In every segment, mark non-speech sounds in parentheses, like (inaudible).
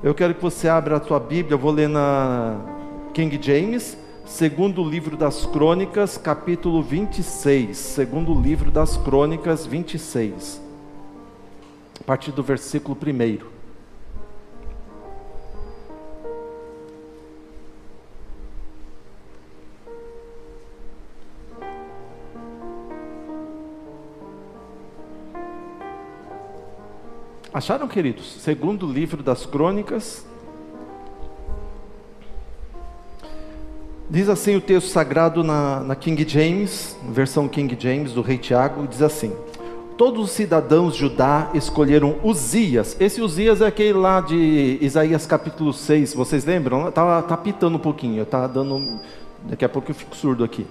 Eu quero que você abra a tua Bíblia, eu vou ler na King James, segundo livro das Crônicas, capítulo 26. Segundo livro das Crônicas, 26. A partir do versículo 1. Acharam, queridos? Segundo livro das Crônicas. Diz assim o texto sagrado na, na King James, versão King James do rei Tiago, diz assim: Todos os cidadãos de Judá escolheram Uzias. Esse Uzias é aquele lá de Isaías capítulo 6, vocês lembram? Tá, tá pitando um pouquinho, tá dando. Daqui a pouco eu fico surdo aqui.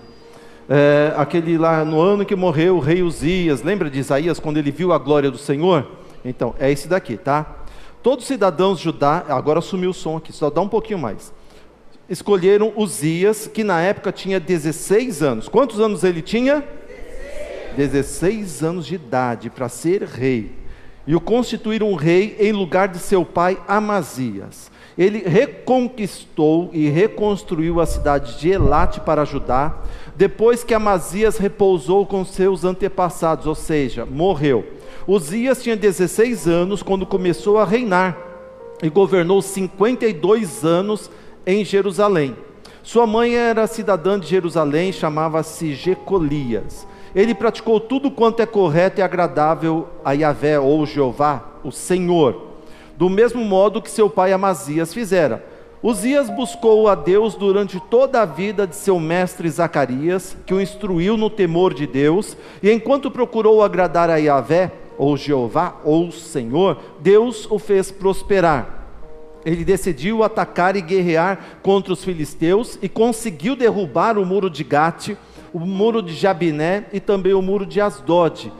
É, aquele lá no ano que morreu o rei Uzias, lembra de Isaías quando ele viu a glória do Senhor? Então, é esse daqui, tá? Todos os cidadãos Judá, agora sumiu o som aqui, só dá um pouquinho mais. Escolheram Uzias, que na época tinha 16 anos. Quantos anos ele tinha? 16, 16 anos de idade para ser rei. E o constituíram rei em lugar de seu pai Amazias. Ele reconquistou e reconstruiu a cidade de Elate para Judá, depois que Amazias repousou com seus antepassados, ou seja, morreu. Uzias tinha 16 anos quando começou a reinar e governou 52 anos em Jerusalém. Sua mãe era cidadã de Jerusalém, chamava-se Jecolias. Ele praticou tudo quanto é correto e agradável a Yahvé ou Jeová, o Senhor, do mesmo modo que seu pai Amazias fizera. Uzias buscou a Deus durante toda a vida de seu mestre Zacarias, que o instruiu no temor de Deus, e enquanto procurou agradar a Yahvé, ou Jeová, ou Senhor, Deus o fez prosperar. Ele decidiu atacar e guerrear contra os filisteus e conseguiu derrubar o muro de Gate, o muro de Jabiné e também o muro de Asdod.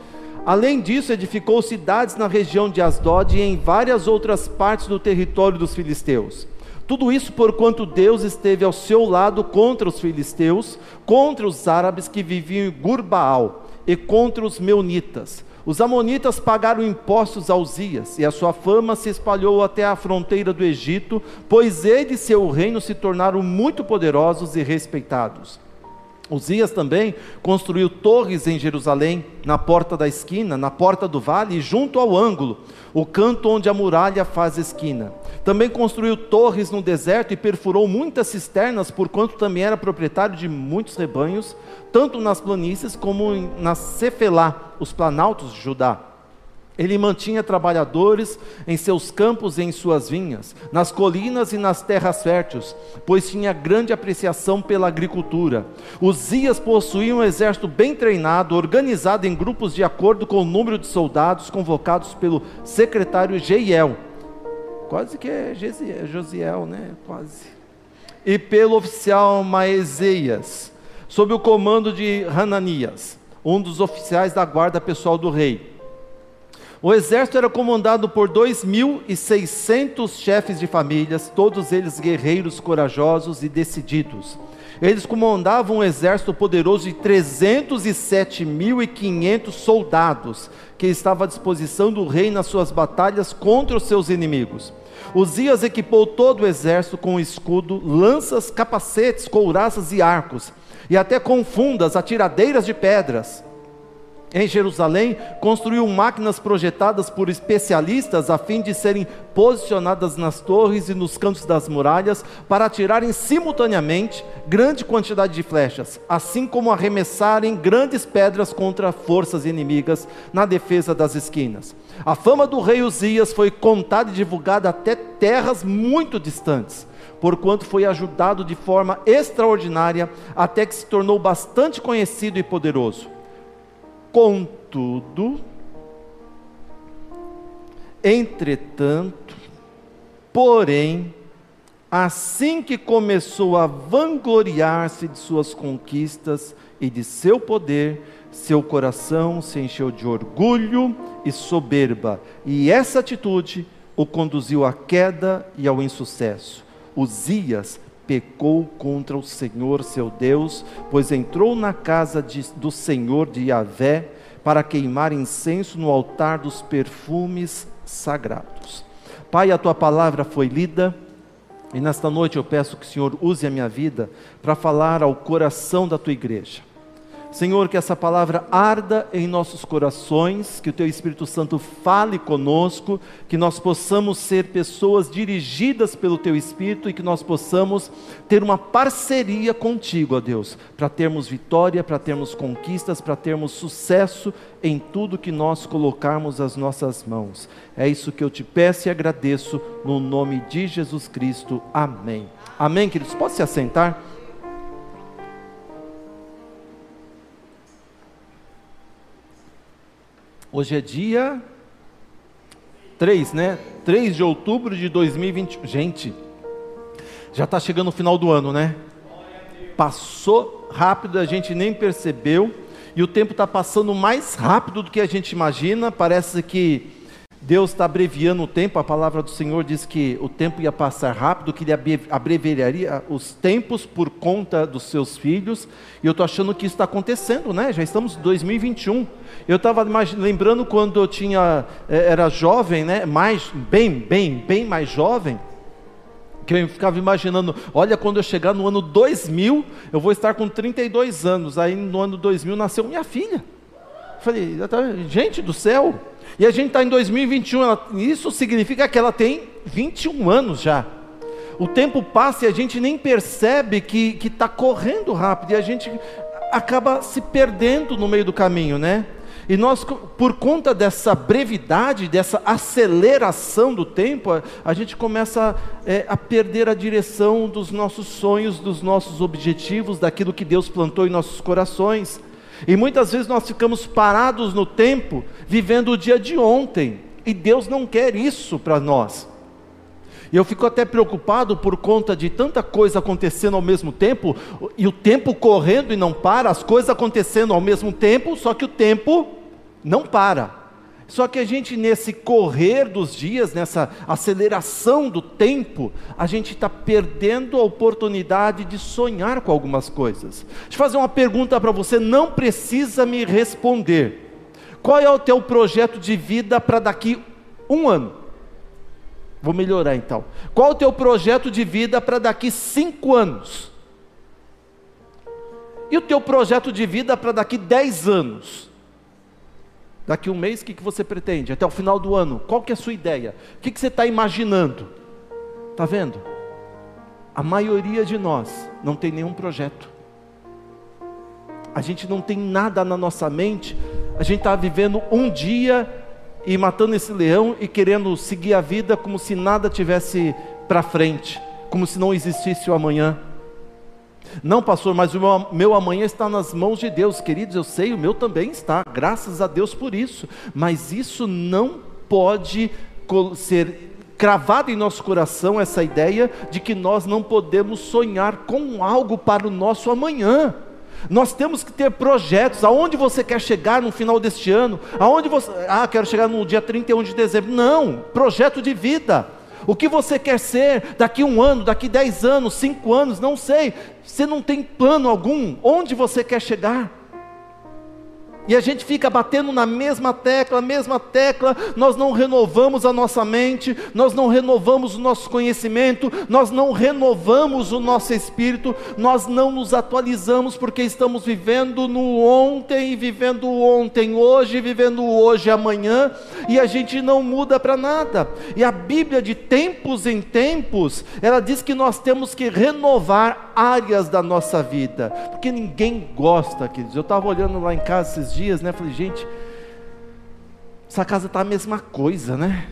Além disso, edificou cidades na região de Asdod e em várias outras partes do território dos filisteus. Tudo isso por quanto Deus esteve ao seu lado contra os filisteus, contra os árabes que viviam em Gurbaal e contra os meunitas. Os amonitas pagaram impostos a Uzias, e a sua fama se espalhou até a fronteira do Egito, pois ele e seu reino se tornaram muito poderosos e respeitados. Uzias também construiu torres em Jerusalém, na porta da esquina, na porta do vale e junto ao ângulo, o canto onde a muralha faz esquina. Também construiu torres no deserto e perfurou muitas cisternas, porquanto também era proprietário de muitos rebanhos, tanto nas planícies como na Cefelá, os planaltos de Judá. Ele mantinha trabalhadores em seus campos e em suas vinhas, nas colinas e nas terras férteis, pois tinha grande apreciação pela agricultura. Uzias possuía um exército bem treinado, organizado em grupos de acordo com o número de soldados convocados pelo secretário Jeiel. Quase que é Josiel, né? Quase. E pelo oficial Maeseias, sob o comando de Hananias, um dos oficiais da guarda pessoal do rei. O exército era comandado por 2.600 chefes de famílias, todos eles guerreiros corajosos e decididos. Eles comandavam um exército poderoso de 307.500 soldados, que estava à disposição do rei nas suas batalhas contra os seus inimigos. Uzias equipou todo o exército com escudo, lanças, capacetes, couraças e arcos, e até com fundas, atiradeiras de pedras em Jerusalém, construiu máquinas projetadas por especialistas a fim de serem posicionadas nas torres e nos cantos das muralhas para atirarem simultaneamente grande quantidade de flechas, assim como arremessarem grandes pedras contra forças inimigas na defesa das esquinas. A fama do rei Uzias foi contada e divulgada até terras muito distantes porquanto foi ajudado de forma extraordinária, até que se tornou bastante conhecido e poderoso. Contudo, entretanto, porém, assim que começou a vangloriar-se de suas conquistas e de seu poder, seu coração se encheu de orgulho e soberba, e essa atitude o conduziu à queda e ao insucesso. Uzias pecou contra o Senhor seu Deus, pois entrou na casa de, do Senhor de Yahvé para queimar incenso no altar dos perfumes sagrados. Pai, a tua palavra foi lida. E nesta noite eu peço que o Senhor use a minha vida para falar ao coração da tua igreja. Senhor, que essa palavra arda em nossos corações, que o Teu Espírito Santo fale conosco, que nós possamos ser pessoas dirigidas pelo Teu Espírito e que nós possamos ter uma parceria contigo, ó Deus, para termos vitória, para termos conquistas, para termos sucesso em tudo que nós colocarmos as nossas mãos. É isso que eu te peço e agradeço no nome de Jesus Cristo. Amém. Amém, queridos. Pode se assentar? Hoje é dia 3, né? 3 de outubro de 2021. Gente, já está chegando o final do ano, né? Passou rápido, a gente nem percebeu. E o tempo está passando mais rápido do que a gente imagina. Parece que Deus está abreviando o tempo, a palavra do Senhor diz que o tempo ia passar rápido, que Ele abreviaria os tempos por conta dos seus filhos, e eu estou achando que isso está acontecendo, né? Já estamos em 2021. Eu estava lembrando quando eu tinha, eh, era jovem, né? Mais, bem, bem, bem mais jovem, que eu ficava imaginando, olha, quando eu chegar no ano 2000, eu vou estar com 32 anos. Aí no ano 2000 nasceu minha filha. falei, gente do céu, e a gente está em 2021, ela, isso significa que ela tem 21 anos já. O tempo passa e a gente nem percebe que está correndo rápido e a gente acaba se perdendo no meio do caminho, né? E nós, por conta dessa brevidade, dessa aceleração do tempo, a, a gente começa é, a perder a direção dos nossos sonhos, dos nossos objetivos, daquilo que Deus plantou em nossos corações. E muitas vezes nós ficamos parados no tempo, vivendo o dia de ontem, e Deus não quer isso para nós. E eu fico até preocupado por conta de tanta coisa acontecendo ao mesmo tempo, e o tempo correndo e não para, as coisas acontecendo ao mesmo tempo, só que o tempo não para. Só que a gente, nesse correr dos dias, nessa aceleração do tempo, a gente está perdendo a oportunidade de sonhar com algumas coisas. Deixa eu fazer uma pergunta para você, não precisa me responder. Qual é o teu projeto de vida para daqui um ano? Vou melhorar então. Qual é o teu projeto de vida para daqui cinco anos? E o teu projeto de vida para daqui dez anos? Daqui um mês, o que, que você pretende? Até o final do ano, qual que é a sua ideia? O que, que você está imaginando? Está vendo? A maioria de nós não tem nenhum projeto. A gente não tem nada na nossa mente. A gente está vivendo um dia e matando esse leão e querendo seguir a vida como se nada tivesse para frente, como se não existisse o amanhã. Não, pastor, mas o meu, meu amanhã está nas mãos de Deus, queridos, eu sei, o meu também está, graças a Deus por isso, mas isso não pode ser cravado em nosso coração essa ideia de que nós não podemos sonhar com algo para o nosso amanhã. Nós temos que ter projetos. Aonde você quer chegar no final deste ano? Aonde você. Ah, quero chegar no dia 31 de dezembro. Não, projeto de vida. O que você quer ser daqui um ano, daqui dez anos, cinco anos, não sei. Você não tem plano algum. Onde você quer chegar? E a gente fica batendo na mesma tecla, mesma tecla, nós não renovamos a nossa mente, nós não renovamos o nosso conhecimento, nós não renovamos o nosso espírito, nós não nos atualizamos porque estamos vivendo no ontem, vivendo ontem, hoje, vivendo hoje, amanhã, e a gente não muda para nada. E a Bíblia, de tempos em tempos, ela diz que nós temos que renovar áreas da nossa vida, porque ninguém gosta, queridos. Eu estava olhando lá em casa esses dias, né? Falei, gente, essa casa está a mesma coisa, né?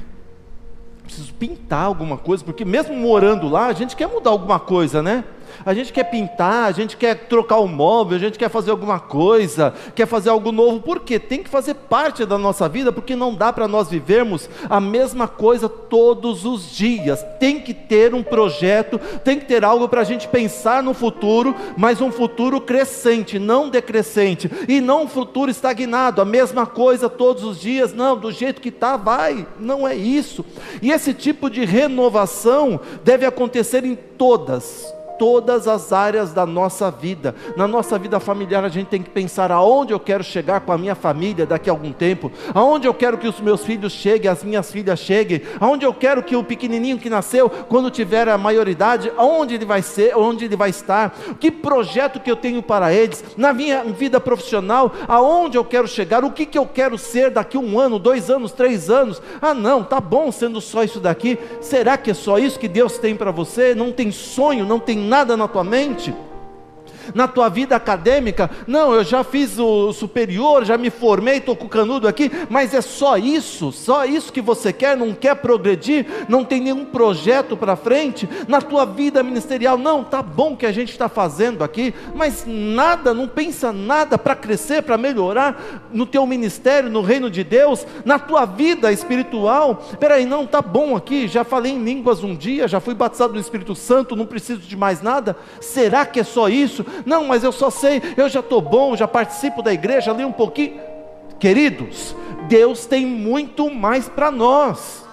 Preciso pintar alguma coisa, porque mesmo morando lá, a gente quer mudar alguma coisa, né? A gente quer pintar, a gente quer trocar o móvel, a gente quer fazer alguma coisa, quer fazer algo novo, porque tem que fazer parte da nossa vida, porque não dá para nós vivermos a mesma coisa todos os dias. Tem que ter um projeto, tem que ter algo para a gente pensar no futuro, mas um futuro crescente, não decrescente, e não um futuro estagnado, a mesma coisa todos os dias, não, do jeito que está, vai, não é isso. E esse tipo de renovação deve acontecer em todas todas as áreas da nossa vida. Na nossa vida familiar, a gente tem que pensar aonde eu quero chegar com a minha família daqui a algum tempo, aonde eu quero que os meus filhos cheguem, as minhas filhas cheguem, aonde eu quero que o pequenininho que nasceu, quando tiver a maioridade, aonde ele vai ser, onde ele vai estar, que projeto que eu tenho para eles, na minha vida profissional, aonde eu quero chegar, o que, que eu quero ser daqui um ano, dois anos, três anos. Ah, não, tá bom sendo só isso daqui. Será que é só isso que Deus tem para você? Não tem sonho, não tem nada na tua mente? Na tua vida acadêmica, não, eu já fiz o superior, já me formei, estou com o canudo aqui, mas é só isso, só isso que você quer, não quer progredir, não tem nenhum projeto para frente, na tua vida ministerial, não, tá bom que a gente está fazendo aqui, mas nada, não pensa nada para crescer, para melhorar no teu ministério, no reino de Deus, na tua vida espiritual, peraí, não, tá bom aqui, já falei em línguas um dia, já fui batizado no Espírito Santo, não preciso de mais nada, será que é só isso? Não, mas eu só sei, eu já estou bom, já participo da igreja, li um pouquinho. Queridos, Deus tem muito mais para nós.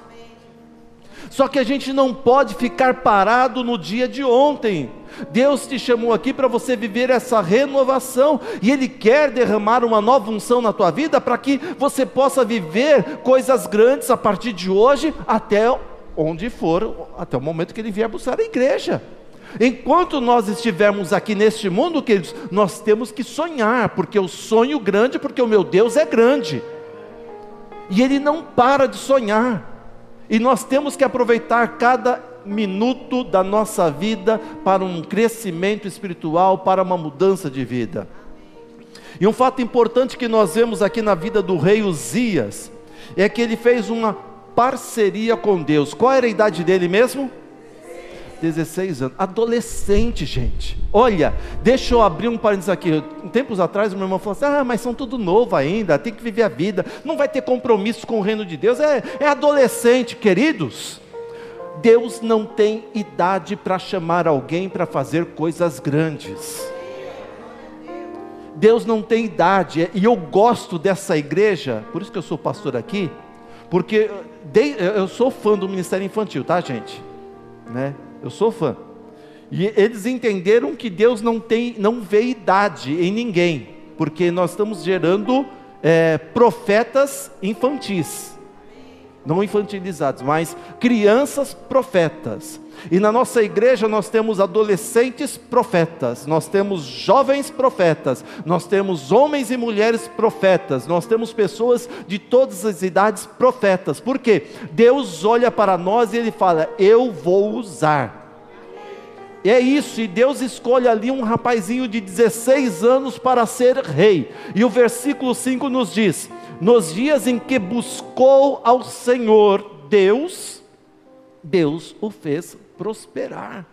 Só que a gente não pode ficar parado no dia de ontem. Deus te chamou aqui para você viver essa renovação e Ele quer derramar uma nova unção na tua vida para que você possa viver coisas grandes a partir de hoje até onde for, até o momento que Ele vier buscar a igreja. Enquanto nós estivermos aqui neste mundo, queridos, nós temos que sonhar, porque eu sonho grande, porque o meu Deus é grande. E Ele não para de sonhar. E nós temos que aproveitar cada minuto da nossa vida para um crescimento espiritual, para uma mudança de vida. E um fato importante que nós vemos aqui na vida do rei Uzias é que ele fez uma parceria com Deus. Qual era a idade dele mesmo? 16 anos, adolescente, gente. Olha, deixa eu abrir um parênteses aqui. Tempos atrás, meu irmão falou assim: ah, mas são tudo novo ainda, tem que viver a vida, não vai ter compromisso com o reino de Deus. É, é adolescente, queridos. Deus não tem idade para chamar alguém para fazer coisas grandes. Deus não tem idade, e eu gosto dessa igreja, por isso que eu sou pastor aqui, porque eu sou fã do ministério infantil, tá, gente? Né? Eu sou fã. E eles entenderam que Deus não tem, não vê idade em ninguém, porque nós estamos gerando é, profetas infantis, não infantilizados, mas crianças profetas. E na nossa igreja nós temos adolescentes profetas, nós temos jovens profetas, nós temos homens e mulheres profetas, nós temos pessoas de todas as idades profetas. Por quê? Deus olha para nós e ele fala: "Eu vou usar". É isso, e Deus escolhe ali um rapazinho de 16 anos para ser rei. E o versículo 5 nos diz: Nos dias em que buscou ao Senhor Deus, Deus o fez prosperar.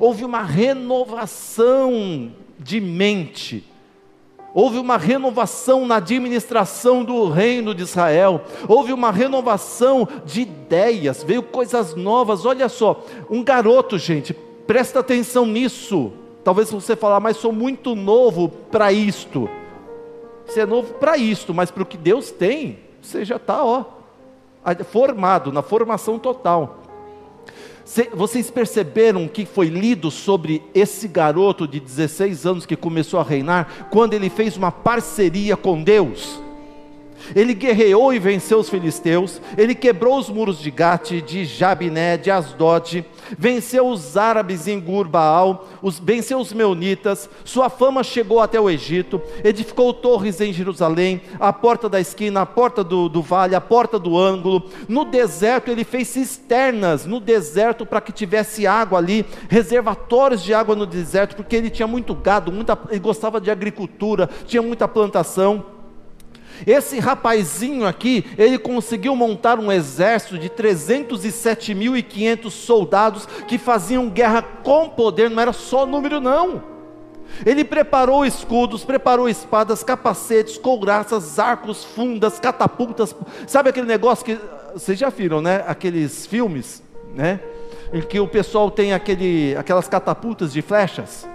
Houve uma renovação de mente. Houve uma renovação na administração do reino de Israel, houve uma renovação de ideias, veio coisas novas. Olha só, um garoto, gente, presta atenção nisso. Talvez você falar, mas sou muito novo para isto. Você é novo para isto, mas para o que Deus tem, você já está, ó, formado, na formação total. Vocês perceberam que foi lido sobre esse garoto de 16 anos que começou a reinar, quando ele fez uma parceria com Deus? Ele guerreou e venceu os filisteus, ele quebrou os muros de Gate, de Jabiné, de Asdod, venceu os árabes em Gurbaal, os, venceu os meunitas, sua fama chegou até o Egito, edificou torres em Jerusalém, a porta da esquina, a porta do, do vale, a porta do ângulo. No deserto ele fez cisternas no deserto para que tivesse água ali, reservatórios de água no deserto, porque ele tinha muito gado, muita, ele gostava de agricultura, tinha muita plantação. Esse rapazinho aqui, ele conseguiu montar um exército de 307.500 soldados que faziam guerra com poder, não era só número não. Ele preparou escudos, preparou espadas, capacetes, couraças, arcos, fundas, catapultas. Sabe aquele negócio que vocês já viram, né? Aqueles filmes, né? Em que o pessoal tem aquele, aquelas catapultas de flechas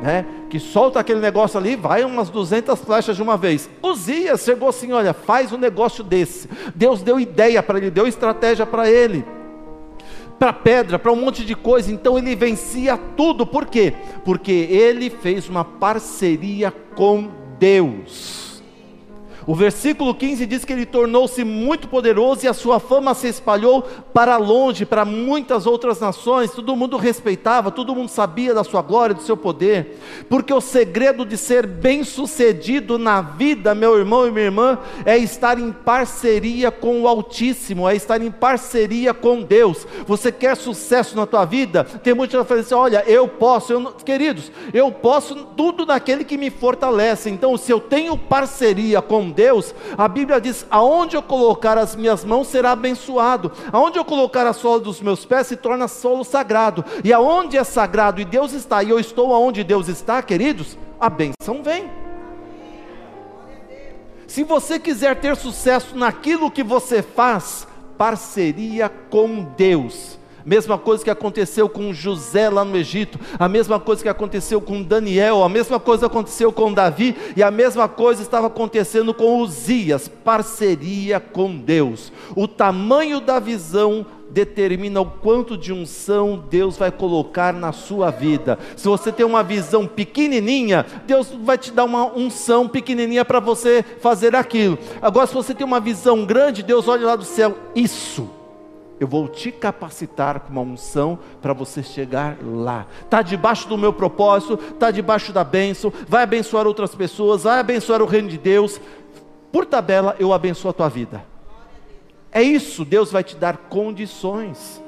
né, que solta aquele negócio ali, vai umas 200 flechas de uma vez. Uzias chegou assim: olha, faz um negócio desse. Deus deu ideia para ele, deu estratégia para ele. para pedra, para um monte de coisa. Então ele vencia tudo. Por quê? Porque ele fez uma parceria com Deus. O versículo 15 diz que ele tornou-se muito poderoso e a sua fama se espalhou para longe, para muitas outras nações. Todo mundo respeitava, todo mundo sabia da sua glória, do seu poder. Porque o segredo de ser bem-sucedido na vida, meu irmão e minha irmã, é estar em parceria com o Altíssimo, é estar em parceria com Deus. Você quer sucesso na tua vida? Tem muita gente que fala assim: olha, eu posso, eu queridos, eu posso tudo naquele que me fortalece. Então, se eu tenho parceria com Deus, a Bíblia diz: aonde eu colocar as minhas mãos será abençoado, aonde eu colocar a sola dos meus pés se torna solo sagrado, e aonde é sagrado e Deus está, e eu estou aonde Deus está, queridos, a benção vem. Se você quiser ter sucesso naquilo que você faz, parceria com Deus Mesma coisa que aconteceu com José lá no Egito, a mesma coisa que aconteceu com Daniel, a mesma coisa aconteceu com Davi, e a mesma coisa estava acontecendo com Uzias, parceria com Deus. O tamanho da visão determina o quanto de unção Deus vai colocar na sua vida. Se você tem uma visão pequenininha, Deus vai te dar uma unção pequenininha para você fazer aquilo. Agora, se você tem uma visão grande, Deus olha lá do céu, isso eu vou te capacitar com uma unção para você chegar lá. Está debaixo do meu propósito, está debaixo da bênção, vai abençoar outras pessoas, vai abençoar o reino de Deus. Por tabela, eu abençoo a tua vida. É isso, Deus vai te dar condições.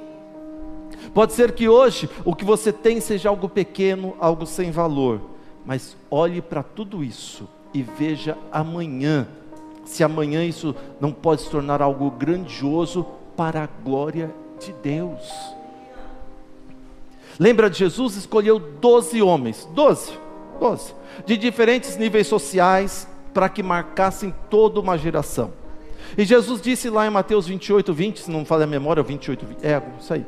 Pode ser que hoje o que você tem seja algo pequeno, algo sem valor, mas olhe para tudo isso e veja amanhã. Se amanhã isso não pode se tornar algo grandioso, para a glória de Deus. Lembra de Jesus escolheu doze homens, doze, doze, de diferentes níveis sociais, para que marcassem toda uma geração. E Jesus disse lá em Mateus 28, 20, se não falha a memória, 28, 20, é isso aí,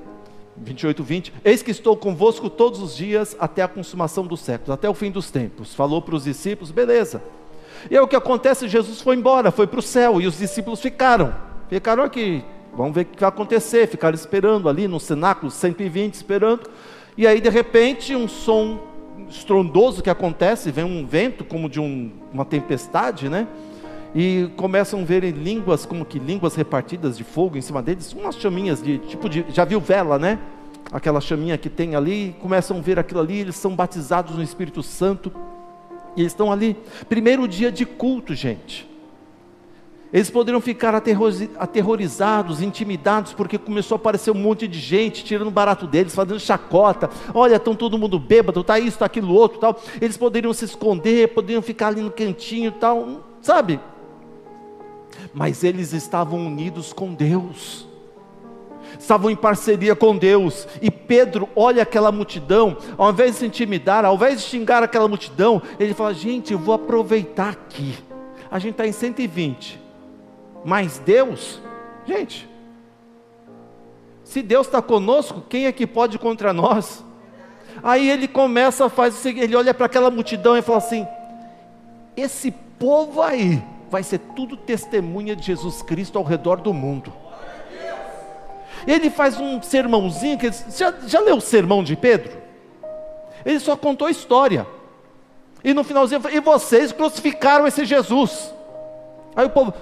28, 20: Eis que estou convosco todos os dias até a consumação dos séculos, até o fim dos tempos. Falou para os discípulos, beleza. E aí o que acontece? Jesus foi embora, foi para o céu, e os discípulos ficaram, ficaram aqui, Vamos ver o que vai acontecer. Ficaram esperando ali no cenáculo, 120 esperando. E aí, de repente, um som estrondoso que acontece, vem um vento como de um, uma tempestade, né? E começam a ver línguas, como que línguas repartidas de fogo em cima deles, umas chaminhas de tipo de. Já viu vela, né? Aquela chaminha que tem ali, começam a ver aquilo ali, eles são batizados no Espírito Santo. E eles estão ali. Primeiro dia de culto, gente. Eles poderiam ficar aterrorizados, intimidados, porque começou a aparecer um monte de gente tirando barato deles, fazendo chacota. Olha, estão todo mundo bêbado, está isso, está aquilo outro, tal. Eles poderiam se esconder, poderiam ficar ali no cantinho, tal, sabe? Mas eles estavam unidos com Deus. Estavam em parceria com Deus, e Pedro olha aquela multidão, ao invés de se intimidar, ao invés de xingar aquela multidão, ele fala: Gente, eu vou aproveitar aqui. A gente está em 120, mas Deus, gente, se Deus está conosco, quem é que pode contra nós? Aí ele começa a fazer o seguinte: ele olha para aquela multidão e fala assim: esse povo aí vai ser tudo testemunha de Jesus Cristo ao redor do mundo. Ele faz um sermãozinho, que já, já leu o sermão de Pedro? Ele só contou a história. E no finalzinho, e vocês crucificaram esse Jesus. Aí o povo,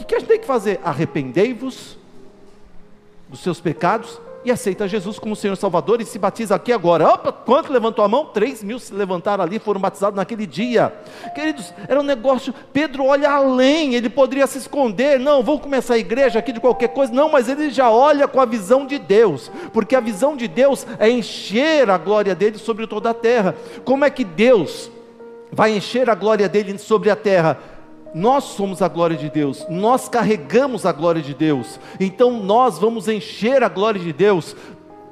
que, que a gente tem que fazer? Arrependei-vos dos seus pecados e aceita Jesus como Senhor Salvador e se batiza aqui agora. Opa, quanto levantou a mão? Três mil se levantaram ali, foram batizados naquele dia. Queridos, era um negócio. Pedro olha além, ele poderia se esconder. Não, vou começar a igreja aqui de qualquer coisa. Não, mas ele já olha com a visão de Deus, porque a visão de Deus é encher a glória dele sobre toda a terra. Como é que Deus vai encher a glória dele sobre a terra? Nós somos a glória de Deus, nós carregamos a glória de Deus, então nós vamos encher a glória de Deus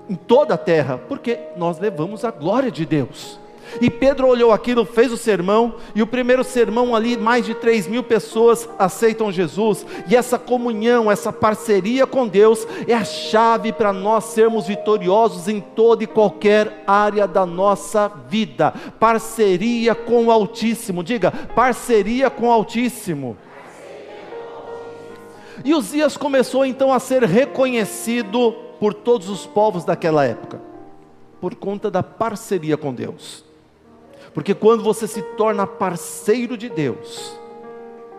em toda a terra, porque nós levamos a glória de Deus. E Pedro olhou aquilo, fez o sermão, e o primeiro sermão ali, mais de 3 mil pessoas aceitam Jesus, e essa comunhão, essa parceria com Deus, é a chave para nós sermos vitoriosos em toda e qualquer área da nossa vida. Parceria com o Altíssimo, diga, parceria com o Altíssimo. E Uzias começou então a ser reconhecido por todos os povos daquela época? Por conta da parceria com Deus. Porque quando você se torna parceiro de Deus,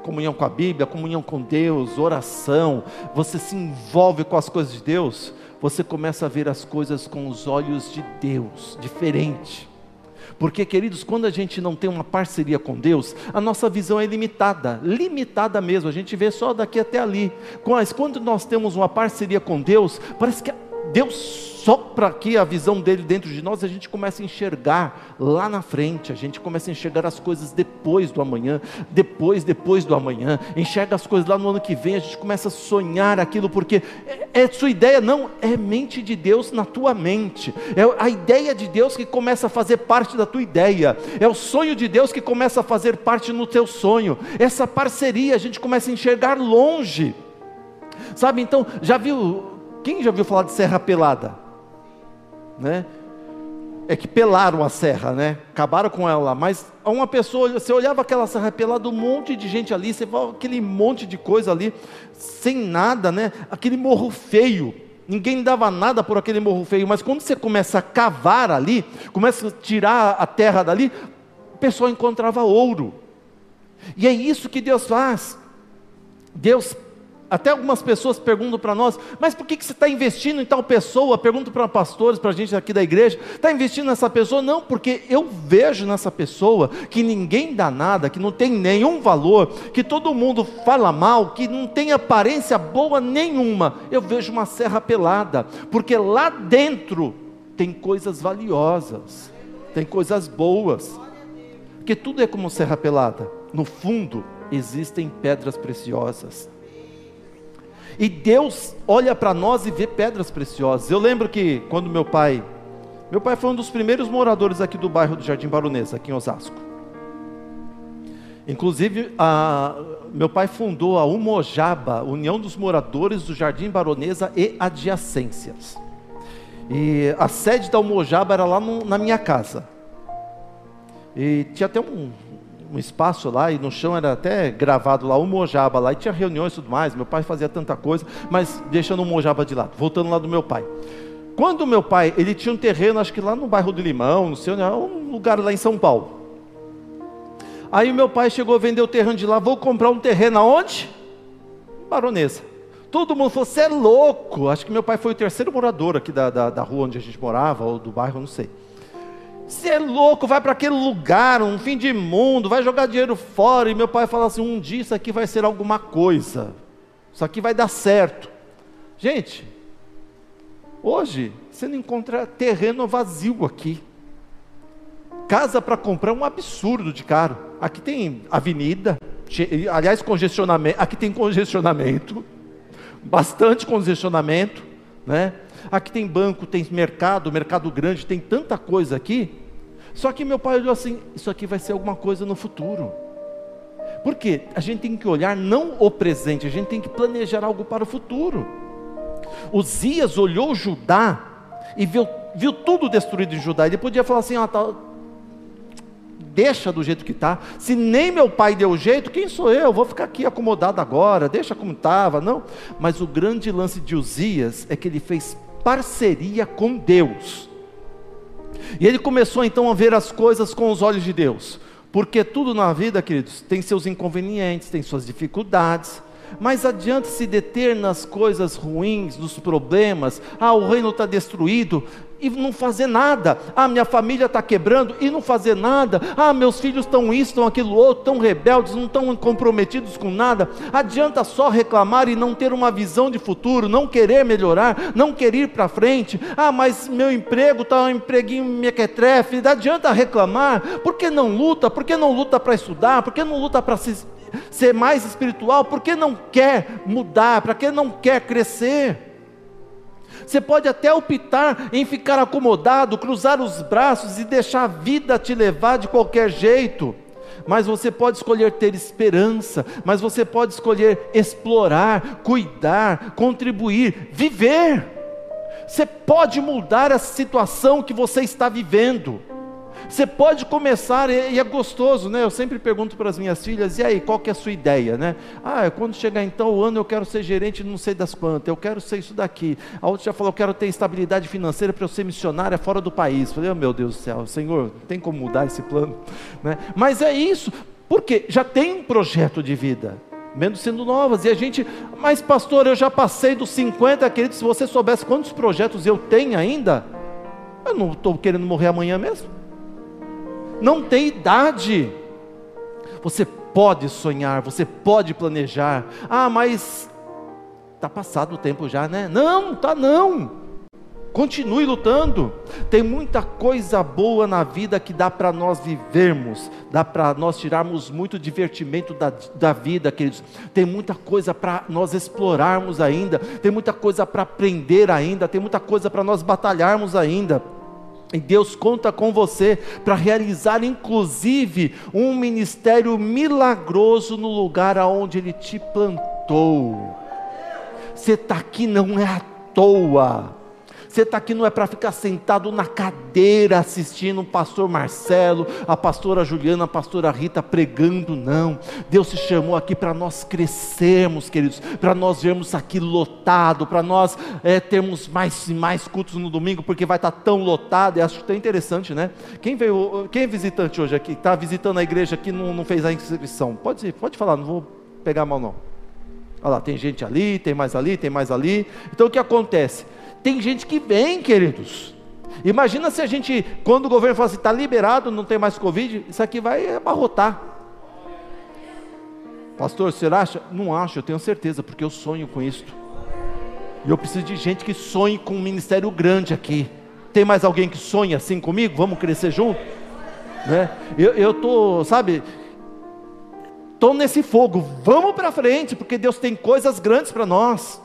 comunhão com a Bíblia, comunhão com Deus, oração, você se envolve com as coisas de Deus, você começa a ver as coisas com os olhos de Deus, diferente. Porque, queridos, quando a gente não tem uma parceria com Deus, a nossa visão é limitada, limitada mesmo, a gente vê só daqui até ali. Mas quando nós temos uma parceria com Deus, parece que Deus sopra aqui a visão dele dentro de nós, a gente começa a enxergar lá na frente, a gente começa a enxergar as coisas depois do amanhã, depois, depois do amanhã, enxerga as coisas lá no ano que vem, a gente começa a sonhar aquilo, porque é, é sua ideia, não, é mente de Deus na tua mente, é a ideia de Deus que começa a fazer parte da tua ideia, é o sonho de Deus que começa a fazer parte no teu sonho, essa parceria a gente começa a enxergar longe, sabe? Então, já viu, quem já viu falar de Serra Pelada? né? É que pelaram a serra, né? Acabaram com ela. Mas uma pessoa, você olhava aquela serra pelada, um monte de gente ali, você vê aquele monte de coisa ali, sem nada, né? Aquele morro feio. Ninguém dava nada por aquele morro feio, mas quando você começa a cavar ali, começa a tirar a terra dali, o pessoal encontrava ouro. E é isso que Deus faz. Deus até algumas pessoas perguntam para nós, mas por que, que você está investindo em tal pessoa? Pergunto para pastores, para a gente aqui da igreja, está investindo nessa pessoa? Não, porque eu vejo nessa pessoa que ninguém dá nada, que não tem nenhum valor, que todo mundo fala mal, que não tem aparência boa nenhuma. Eu vejo uma serra pelada, porque lá dentro tem coisas valiosas, tem coisas boas, porque tudo é como serra pelada, no fundo existem pedras preciosas. E Deus olha para nós e vê pedras preciosas. Eu lembro que quando meu pai, meu pai foi um dos primeiros moradores aqui do bairro do Jardim Baronesa, aqui em Osasco. Inclusive, a, meu pai fundou a Umojaba, União dos Moradores do Jardim Baronesa e Adjacências. E a sede da Umojaba era lá no, na minha casa. E tinha até um, um espaço lá e no chão era até gravado lá o Mojaba lá e tinha reuniões e tudo mais. Meu pai fazia tanta coisa, mas deixando o Mojaba de lado, voltando lá do meu pai. Quando meu pai, ele tinha um terreno, acho que lá no bairro do Limão, não sei onde, um lugar lá em São Paulo. Aí meu pai chegou a vender o terreno de lá, vou comprar um terreno aonde? Baronesa. Todo mundo falou, você é louco. Acho que meu pai foi o terceiro morador aqui da, da, da rua onde a gente morava, ou do bairro, não sei. Você é louco, vai para aquele lugar, um fim de mundo, vai jogar dinheiro fora. E meu pai fala assim: um dia isso aqui vai ser alguma coisa, isso aqui vai dar certo. Gente, hoje você não encontra terreno vazio aqui. Casa para comprar é um absurdo de caro. Aqui tem avenida, aliás, congestionamento. Aqui tem congestionamento, bastante congestionamento, né? Aqui tem banco, tem mercado, mercado grande, tem tanta coisa aqui. Só que meu pai olhou assim: isso aqui vai ser alguma coisa no futuro. Por quê? A gente tem que olhar não o presente, a gente tem que planejar algo para o futuro. Zias olhou Judá e viu, viu tudo destruído em Judá. Ele podia falar assim: ah, tá, deixa do jeito que está. Se nem meu pai deu jeito, quem sou eu? Vou ficar aqui acomodado agora, deixa como estava. Não. Mas o grande lance de Uzias é que ele fez parceria com Deus. E ele começou então a ver as coisas com os olhos de Deus. Porque tudo na vida, queridos, tem seus inconvenientes, tem suas dificuldades. Mas adianta se deter nas coisas ruins, nos problemas. Ah, o reino está destruído e não fazer nada. Ah, minha família está quebrando e não fazer nada. Ah, meus filhos estão isso, estão aquilo outro, estão rebeldes, não estão comprometidos com nada. Adianta só reclamar e não ter uma visão de futuro, não querer melhorar, não querer ir para frente. Ah, mas meu emprego está um empreguinho mequetrefe. Adianta reclamar. Por que não luta? Por que não luta para estudar? Por que não luta para se, ser mais espiritual? Por que não quer mudar? Para que não quer crescer? Você pode até optar em ficar acomodado, cruzar os braços e deixar a vida te levar de qualquer jeito. Mas você pode escolher ter esperança, mas você pode escolher explorar, cuidar, contribuir, viver. Você pode mudar a situação que você está vivendo. Você pode começar, e é gostoso, né? Eu sempre pergunto para as minhas filhas, e aí, qual que é a sua ideia, né? Ah, quando chegar então o ano eu quero ser gerente não sei das quantas, eu quero ser isso daqui. A outra já falou, eu quero ter estabilidade financeira para eu ser missionária fora do país. Falei, oh, meu Deus do céu, Senhor, tem como mudar esse plano? Né? Mas é isso, porque já tem um projeto de vida mesmo sendo novas. E a gente, mas pastor, eu já passei dos 50, querido, se você soubesse quantos projetos eu tenho ainda, eu não estou querendo morrer amanhã mesmo não tem idade. Você pode sonhar, você pode planejar. Ah, mas está passado o tempo já, né? Não, tá não. Continue lutando. Tem muita coisa boa na vida que dá para nós vivermos, dá para nós tirarmos muito divertimento da, da vida, queridos. Tem muita coisa para nós explorarmos ainda, tem muita coisa para aprender ainda, tem muita coisa para nós batalharmos ainda. E Deus conta com você para realizar, inclusive, um ministério milagroso no lugar aonde Ele te plantou. Você está aqui não é à toa. Você está aqui não é para ficar sentado na cadeira assistindo o pastor Marcelo, a pastora Juliana, a pastora Rita pregando, não. Deus se chamou aqui para nós crescermos, queridos, para nós vermos aqui lotado, para nós é, termos mais e mais cultos no domingo, porque vai estar tá tão lotado. E acho tão interessante, né? Quem veio, quem é visitante hoje aqui, está visitando a igreja aqui, não, não fez a inscrição? Pode, pode falar, não vou pegar mal não. Olha lá, tem gente ali, tem mais ali, tem mais ali. Então o que acontece? Tem gente que vem, queridos. Imagina se a gente, quando o governo fala assim, está liberado, não tem mais Covid, isso aqui vai abarrotar. Pastor, você acha? Não acho, eu tenho certeza, porque eu sonho com isso. E eu preciso de gente que sonhe com um ministério grande aqui. Tem mais alguém que sonha assim comigo? Vamos crescer junto? Né? Eu estou, sabe, estou nesse fogo. Vamos para frente, porque Deus tem coisas grandes para nós.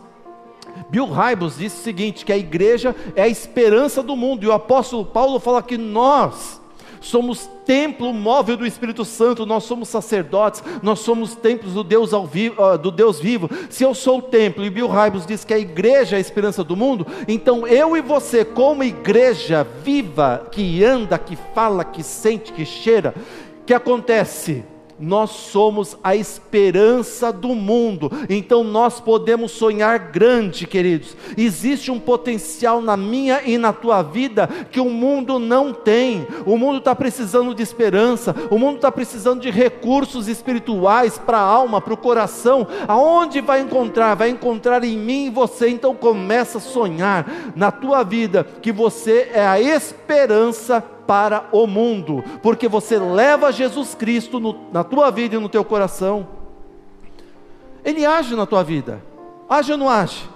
Bill Hybels disse o seguinte: que a igreja é a esperança do mundo, e o apóstolo Paulo fala que nós somos templo móvel do Espírito Santo, nós somos sacerdotes, nós somos templos do Deus, vivo, do Deus vivo. Se eu sou o templo, e Bill Hybels diz que a igreja é a esperança do mundo, então eu e você, como igreja viva, que anda, que fala, que sente, que cheira, que acontece? Nós somos a esperança do mundo, então nós podemos sonhar grande, queridos. Existe um potencial na minha e na tua vida que o mundo não tem. O mundo está precisando de esperança, o mundo está precisando de recursos espirituais para a alma, para o coração. Aonde vai encontrar? Vai encontrar em mim e você. Então começa a sonhar na tua vida que você é a esperança para o mundo, porque você leva Jesus Cristo no, na tua vida e no teu coração. Ele age na tua vida, age ou não age?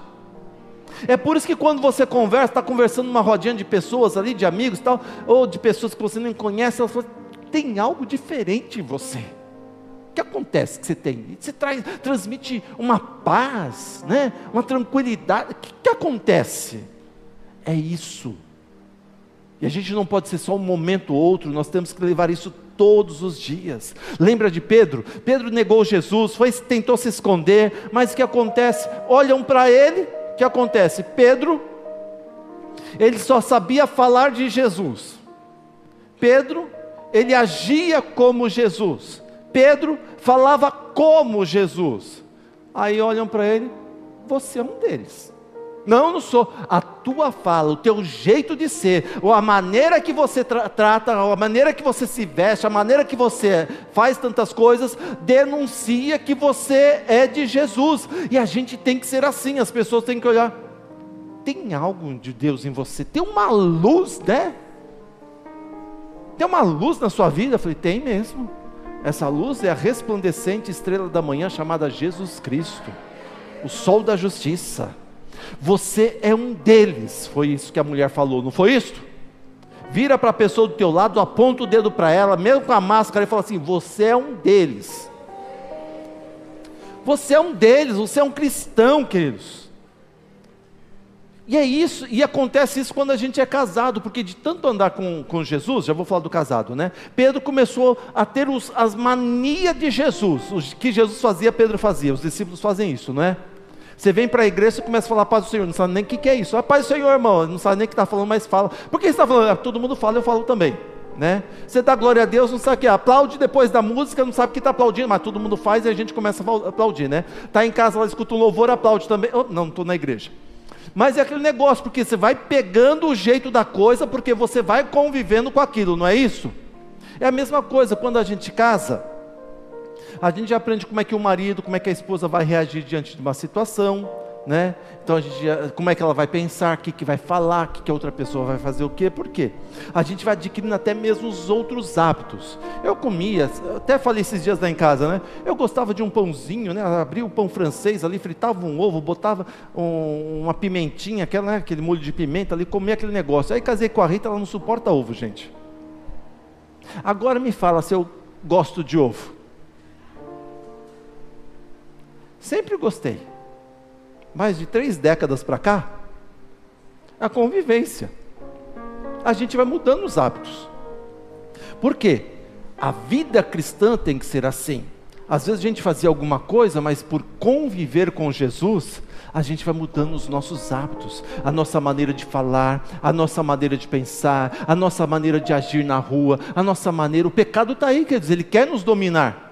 É por isso que quando você conversa, está conversando numa rodinha de pessoas ali, de amigos tal, ou de pessoas que você nem conhece, elas falam, tem algo diferente em você. O que acontece que você tem? Você traz, transmite uma paz, né? uma tranquilidade. O que, que acontece? É isso e a gente não pode ser só um momento ou outro, nós temos que levar isso todos os dias. Lembra de Pedro? Pedro negou Jesus, foi, tentou se esconder, mas o que acontece? Olham para ele, o que acontece? Pedro, ele só sabia falar de Jesus. Pedro, ele agia como Jesus. Pedro falava como Jesus. Aí olham para ele, você é um deles. Não, não sou. A tua fala, o teu jeito de ser, ou a maneira que você tra trata, a maneira que você se veste, a maneira que você faz tantas coisas, denuncia que você é de Jesus. E a gente tem que ser assim, as pessoas têm que olhar. Tem algo de Deus em você, tem uma luz, né? Tem uma luz na sua vida? Eu falei, tem mesmo. Essa luz é a resplandecente estrela da manhã chamada Jesus Cristo, o sol da justiça. Você é um deles. Foi isso que a mulher falou, não foi isso? Vira para a pessoa do teu lado, aponta o dedo para ela, mesmo com a máscara, e fala assim: Você é um deles. Você é um deles, você é um cristão, queridos. E é isso, e acontece isso quando a gente é casado, porque de tanto andar com, com Jesus, já vou falar do casado, né? Pedro começou a ter os, as manias de Jesus, o que Jesus fazia, Pedro fazia, os discípulos fazem isso, não é? Você vem para a igreja e começa a falar paz do Senhor, não sabe nem o que, que é isso. Ah, paz do Senhor, irmão, não sabe nem o que está falando, mas fala. Por que você está falando? Ah, todo mundo fala, eu falo também. né? Você dá glória a Deus, não sabe o que aplaude depois da música, não sabe o que está aplaudindo, mas todo mundo faz e a gente começa a aplaudir, né? Está em casa, ela escuta um louvor, aplaude também. Oh, não, não estou na igreja. Mas é aquele negócio, porque você vai pegando o jeito da coisa, porque você vai convivendo com aquilo, não é isso? É a mesma coisa quando a gente casa. A gente aprende como é que o marido, como é que a esposa vai reagir diante de uma situação né? Então a gente, como é que ela vai pensar, o que, que vai falar, o que, que a outra pessoa vai fazer o quê, por quê? A gente vai adquirindo até mesmo os outros hábitos. Eu comia, até falei esses dias lá em casa, né? Eu gostava de um pãozinho, né? Abria o pão francês ali, fritava um ovo, botava um, uma pimentinha, aquela, né? aquele molho de pimenta ali, comia aquele negócio. Aí casei com a Rita, ela não suporta ovo, gente. Agora me fala se eu gosto de ovo. Sempre gostei mais de três décadas para cá, a convivência. A gente vai mudando os hábitos. Por quê? A vida cristã tem que ser assim. Às vezes a gente fazia alguma coisa, mas por conviver com Jesus, a gente vai mudando os nossos hábitos, a nossa maneira de falar, a nossa maneira de pensar, a nossa maneira de agir na rua, a nossa maneira. O pecado está aí, quer dizer, ele quer nos dominar.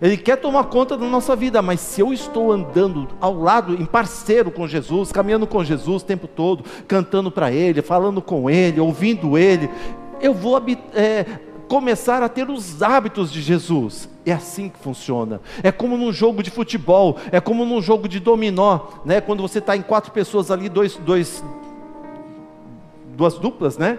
Ele quer tomar conta da nossa vida, mas se eu estou andando ao lado, em parceiro com Jesus, caminhando com Jesus o tempo todo, cantando para Ele, falando com Ele, ouvindo Ele, eu vou é, começar a ter os hábitos de Jesus. É assim que funciona. É como num jogo de futebol, é como num jogo de dominó, né? Quando você está em quatro pessoas ali, dois, dois, duas duplas, né?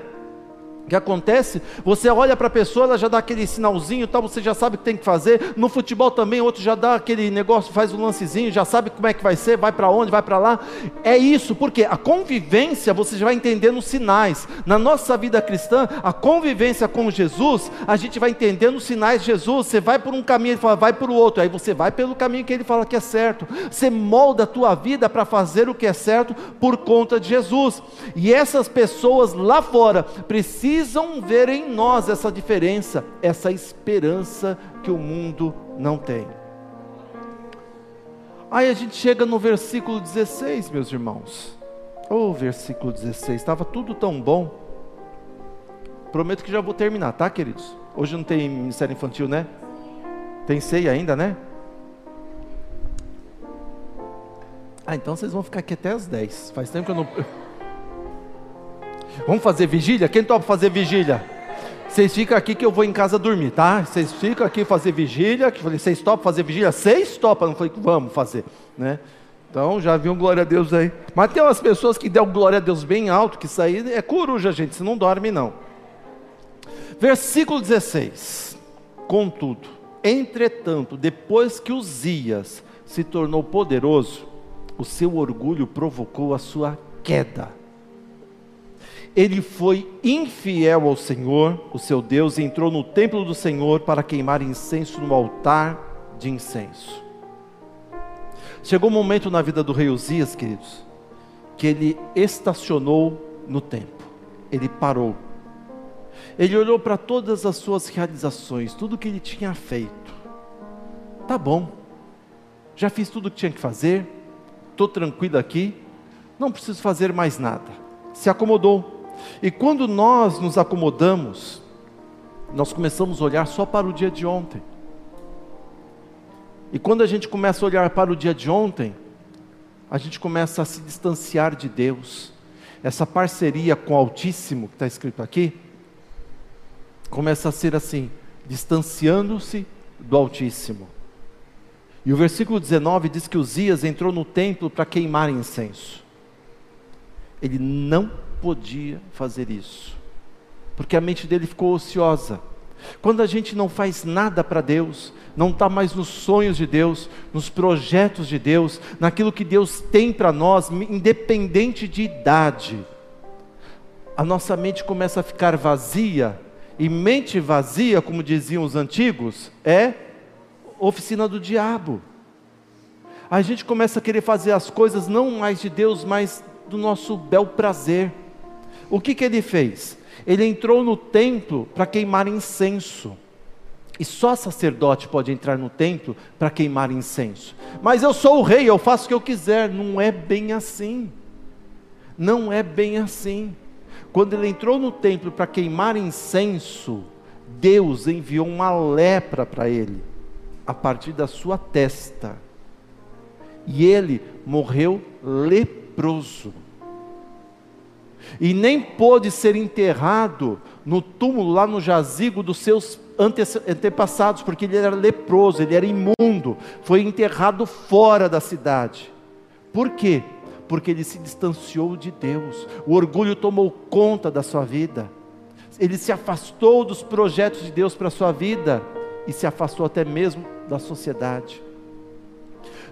Que acontece? Você olha para a pessoa, ela já dá aquele sinalzinho, tal, você já sabe o que tem que fazer. No futebol também, outro já dá aquele negócio, faz um lancezinho, já sabe como é que vai ser, vai para onde, vai para lá. É isso, porque a convivência você já vai entendendo os sinais. Na nossa vida cristã, a convivência com Jesus, a gente vai entendendo os sinais de Jesus. Você vai por um caminho, ele fala, vai para o outro. Aí você vai pelo caminho que ele fala que é certo. Você molda a tua vida para fazer o que é certo por conta de Jesus. E essas pessoas lá fora precisam precisam ver em nós essa diferença, essa esperança que o mundo não tem. Aí a gente chega no versículo 16, meus irmãos. Oh, versículo 16, estava tudo tão bom. Prometo que já vou terminar, tá, queridos? Hoje não tem ministério infantil, né? Tem ceia ainda, né? Ah, então vocês vão ficar aqui até as 10. Faz tempo que eu não. (laughs) Vamos fazer vigília? Quem topa fazer vigília? Vocês ficam aqui que eu vou em casa dormir, tá? Vocês ficam aqui fazer vigília. Que falei, vocês topam fazer vigília? Seis topam. Não falei, vamos fazer, né? Então já viu glória a Deus aí. Mas tem umas pessoas que dão glória a Deus bem alto, que isso aí é coruja, gente. Você não dorme, não. Versículo 16. Contudo, entretanto, depois que Uzias se tornou poderoso, o seu orgulho provocou a sua queda ele foi infiel ao Senhor, o seu Deus, e entrou no templo do Senhor para queimar incenso no altar de incenso. Chegou um momento na vida do rei Uzias, queridos, que ele estacionou no templo, ele parou. Ele olhou para todas as suas realizações, tudo que ele tinha feito. Tá bom, já fiz tudo o que tinha que fazer, estou tranquilo aqui, não preciso fazer mais nada. Se acomodou e quando nós nos acomodamos, nós começamos a olhar só para o dia de ontem. E quando a gente começa a olhar para o dia de ontem, a gente começa a se distanciar de Deus. Essa parceria com o Altíssimo, que está escrito aqui, começa a ser assim, distanciando-se do Altíssimo. E o versículo 19 diz que Uzias entrou no templo para queimar incenso. Ele não podia fazer isso, porque a mente dele ficou ociosa. Quando a gente não faz nada para Deus, não está mais nos sonhos de Deus, nos projetos de Deus, naquilo que Deus tem para nós, independente de idade, a nossa mente começa a ficar vazia, e mente vazia, como diziam os antigos, é oficina do diabo. A gente começa a querer fazer as coisas não mais de Deus, mas do nosso bel prazer. O que, que ele fez? Ele entrou no templo para queimar incenso. E só sacerdote pode entrar no templo para queimar incenso. Mas eu sou o rei, eu faço o que eu quiser. Não é bem assim. Não é bem assim. quando ele entrou no templo para queimar incenso, Deus enviou uma lepra para ele, a partir da sua testa. E ele morreu leproso. E nem pôde ser enterrado no túmulo, lá no jazigo dos seus antepassados, porque ele era leproso, ele era imundo, foi enterrado fora da cidade. Por quê? Porque ele se distanciou de Deus, o orgulho tomou conta da sua vida, ele se afastou dos projetos de Deus para a sua vida e se afastou até mesmo da sociedade.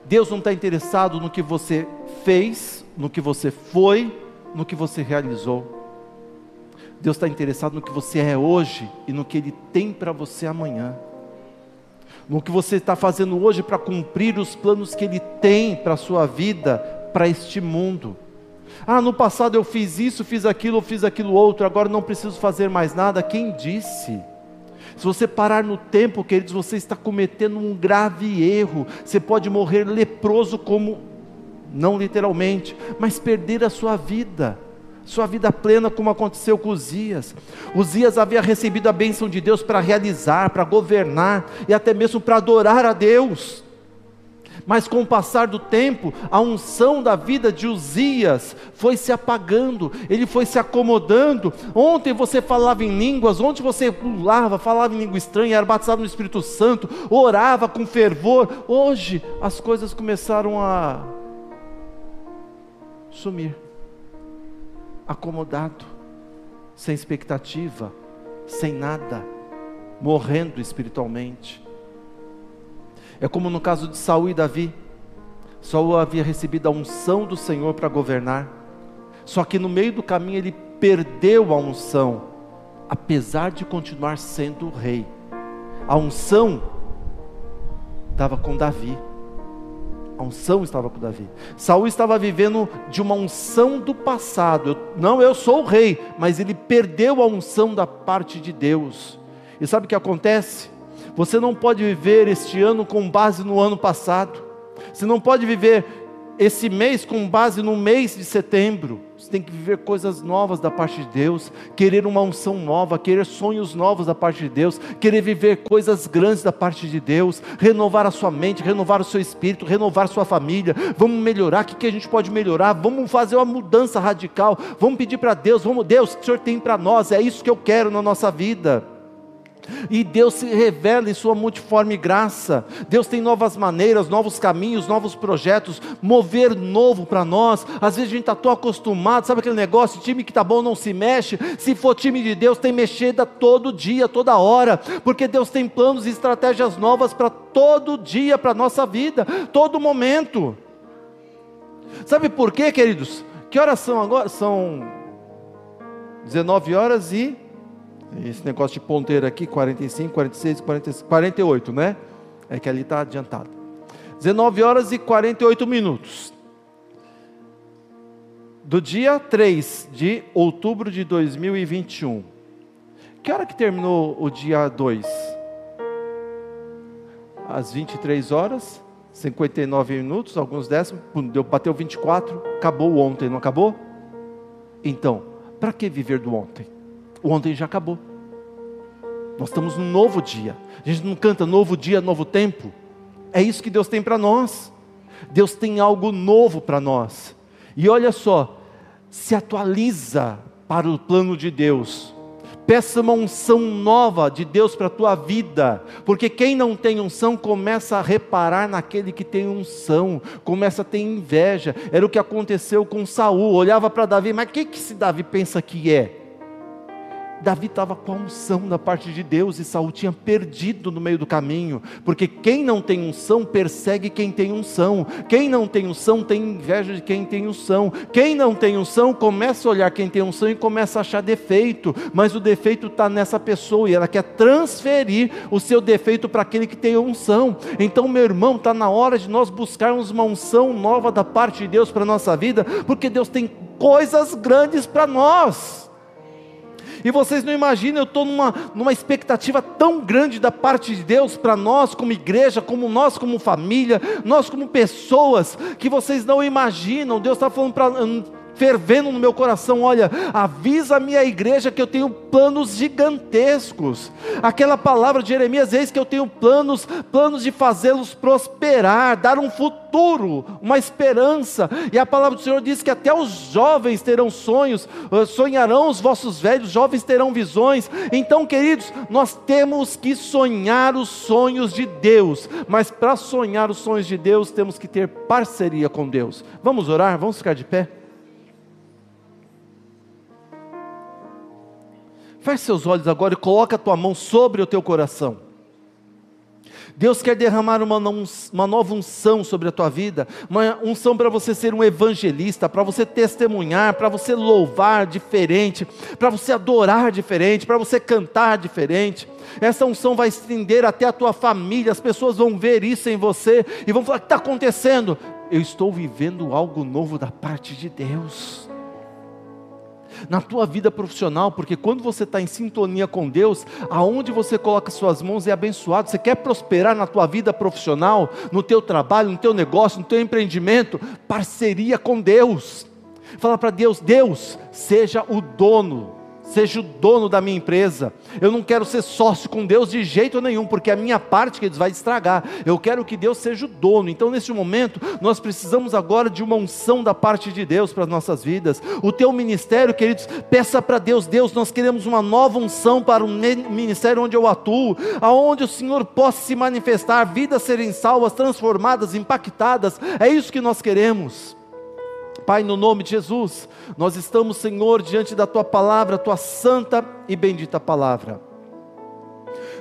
Deus não está interessado no que você fez, no que você foi, no que você realizou. Deus está interessado no que você é hoje e no que Ele tem para você amanhã. No que você está fazendo hoje para cumprir os planos que Ele tem para a sua vida, para este mundo. Ah, no passado eu fiz isso, fiz aquilo, fiz aquilo outro, agora não preciso fazer mais nada. Quem disse? Se você parar no tempo, queridos, você está cometendo um grave erro. Você pode morrer leproso, como, não literalmente, mas perder a sua vida sua vida plena, como aconteceu com Uzias. Uzias havia recebido a bênção de Deus para realizar, para governar e até mesmo para adorar a Deus. Mas com o passar do tempo, a unção da vida de Uzias foi se apagando, ele foi se acomodando. Ontem você falava em línguas, ontem você pulava, falava em língua estranha, era batizado no Espírito Santo, orava com fervor. Hoje as coisas começaram a sumir acomodado, sem expectativa, sem nada, morrendo espiritualmente. É como no caso de Saul e Davi. Saul havia recebido a unção do Senhor para governar, só que no meio do caminho ele perdeu a unção, apesar de continuar sendo rei. A unção estava com Davi. A unção estava com Davi. Saul estava vivendo de uma unção do passado. Eu, não, eu sou o rei, mas ele perdeu a unção da parte de Deus. E sabe o que acontece? Você não pode viver este ano com base no ano passado. Você não pode viver esse mês com base no mês de setembro. Você tem que viver coisas novas da parte de Deus, querer uma unção nova, querer sonhos novos da parte de Deus, querer viver coisas grandes da parte de Deus, renovar a sua mente, renovar o seu espírito, renovar a sua família. Vamos melhorar, o que, que a gente pode melhorar? Vamos fazer uma mudança radical. Vamos pedir para Deus, vamos, Deus, o que o Senhor tem para nós? É isso que eu quero na nossa vida. E Deus se revela em sua multiforme graça. Deus tem novas maneiras, novos caminhos, novos projetos, mover novo para nós. Às vezes a gente está tão acostumado, sabe aquele negócio, time que está bom não se mexe. Se for time de Deus, tem mexida todo dia, toda hora, porque Deus tem planos e estratégias novas para todo dia, para nossa vida, todo momento. Sabe por quê, queridos? Que horas são agora? São 19 horas e esse negócio de ponteiro aqui, 45, 46, 46 48, né? É que ali está adiantado. 19 horas e 48 minutos. Do dia 3 de outubro de 2021. Que hora que terminou o dia 2? Às 23 horas, 59 minutos, alguns décimos, deu, bateu 24, acabou ontem, não acabou? Então, para que viver do ontem? O ontem já acabou. Nós estamos num novo dia. A gente não canta novo dia, novo tempo. É isso que Deus tem para nós. Deus tem algo novo para nós. E olha só, se atualiza para o plano de Deus. Peça uma unção nova de Deus para a tua vida, porque quem não tem unção começa a reparar naquele que tem unção, começa a ter inveja. Era o que aconteceu com Saul. Olhava para Davi, mas o que, que esse Davi pensa que é? Davi estava com a unção da parte de Deus e Saul tinha perdido no meio do caminho, porque quem não tem unção persegue quem tem unção, quem não tem unção tem inveja de quem tem unção, quem não tem unção começa a olhar quem tem unção e começa a achar defeito, mas o defeito está nessa pessoa e ela quer transferir o seu defeito para aquele que tem unção. Então, meu irmão, está na hora de nós buscarmos uma unção nova da parte de Deus para a nossa vida, porque Deus tem coisas grandes para nós. E vocês não imaginam, eu estou numa, numa expectativa tão grande da parte de Deus para nós, como igreja, como nós, como família, nós, como pessoas, que vocês não imaginam. Deus está falando para fervendo no meu coração: olha, avisa a minha igreja que eu tenho planos gigantescos. Aquela palavra de Jeremias, eis que eu tenho planos, planos de fazê-los prosperar, dar um futuro, uma esperança. E a palavra do Senhor diz que até os jovens terão sonhos, eh, sonharão os vossos velhos, jovens terão visões. Então, queridos, nós temos que sonhar os sonhos de Deus, mas para sonhar os sonhos de Deus, temos que ter parceria com Deus. Vamos orar? Vamos ficar de pé? Feche seus olhos agora e coloca a tua mão sobre o teu coração. Deus quer derramar uma, uma nova unção sobre a tua vida, uma unção para você ser um evangelista, para você testemunhar, para você louvar diferente, para você adorar diferente, para você cantar diferente. Essa unção vai estender até a tua família, as pessoas vão ver isso em você e vão falar: o que está acontecendo? Eu estou vivendo algo novo da parte de Deus na tua vida profissional, porque quando você está em sintonia com Deus, aonde você coloca suas mãos é abençoado. Você quer prosperar na tua vida profissional, no teu trabalho, no teu negócio, no teu empreendimento, parceria com Deus. Fala para Deus, Deus, seja o dono seja o dono da minha empresa. Eu não quero ser sócio com Deus de jeito nenhum, porque a minha parte que eles vai estragar. Eu quero que Deus seja o dono. Então, neste momento, nós precisamos agora de uma unção da parte de Deus para as nossas vidas. O teu ministério, queridos, peça para Deus, Deus, nós queremos uma nova unção para o ministério onde eu atuo, aonde o Senhor possa se manifestar, vidas serem salvas, transformadas, impactadas. É isso que nós queremos. Pai, no nome de Jesus, nós estamos, Senhor, diante da tua palavra, tua santa e bendita palavra.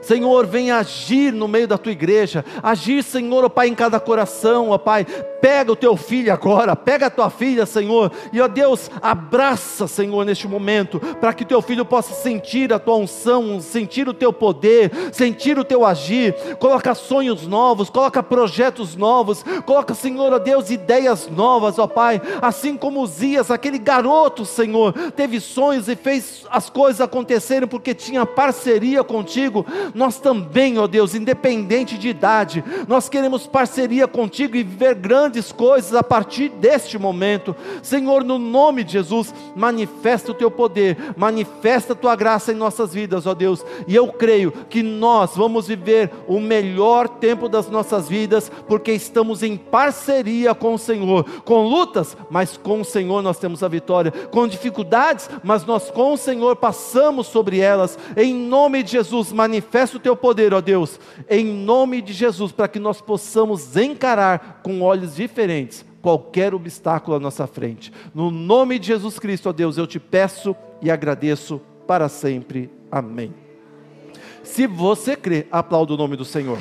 Senhor, vem agir no meio da tua igreja, agir, Senhor, ó Pai, em cada coração, ó Pai. Pega o teu filho agora, pega a tua filha, Senhor, e ó Deus, abraça, Senhor, neste momento, para que teu filho possa sentir a tua unção, sentir o teu poder, sentir o teu agir. Coloca sonhos novos, coloca projetos novos, coloca, Senhor, ó Deus, ideias novas, ó Pai. Assim como Uzias, aquele garoto, Senhor, teve sonhos e fez as coisas acontecerem porque tinha parceria contigo nós também, ó Deus, independente de idade, nós queremos parceria contigo e viver grandes coisas a partir deste momento. Senhor, no nome de Jesus, manifesta o teu poder, manifesta a tua graça em nossas vidas, ó Deus. E eu creio que nós vamos viver o melhor tempo das nossas vidas, porque estamos em parceria com o Senhor, com lutas, mas com o Senhor nós temos a vitória, com dificuldades, mas nós com o Senhor passamos sobre elas. Em nome de Jesus, manifesta manifesta o teu poder, ó Deus, em nome de Jesus, para que nós possamos encarar com olhos diferentes qualquer obstáculo à nossa frente. No nome de Jesus Cristo, ó Deus, eu te peço e agradeço para sempre. Amém. Se você crê, aplauda o nome do Senhor.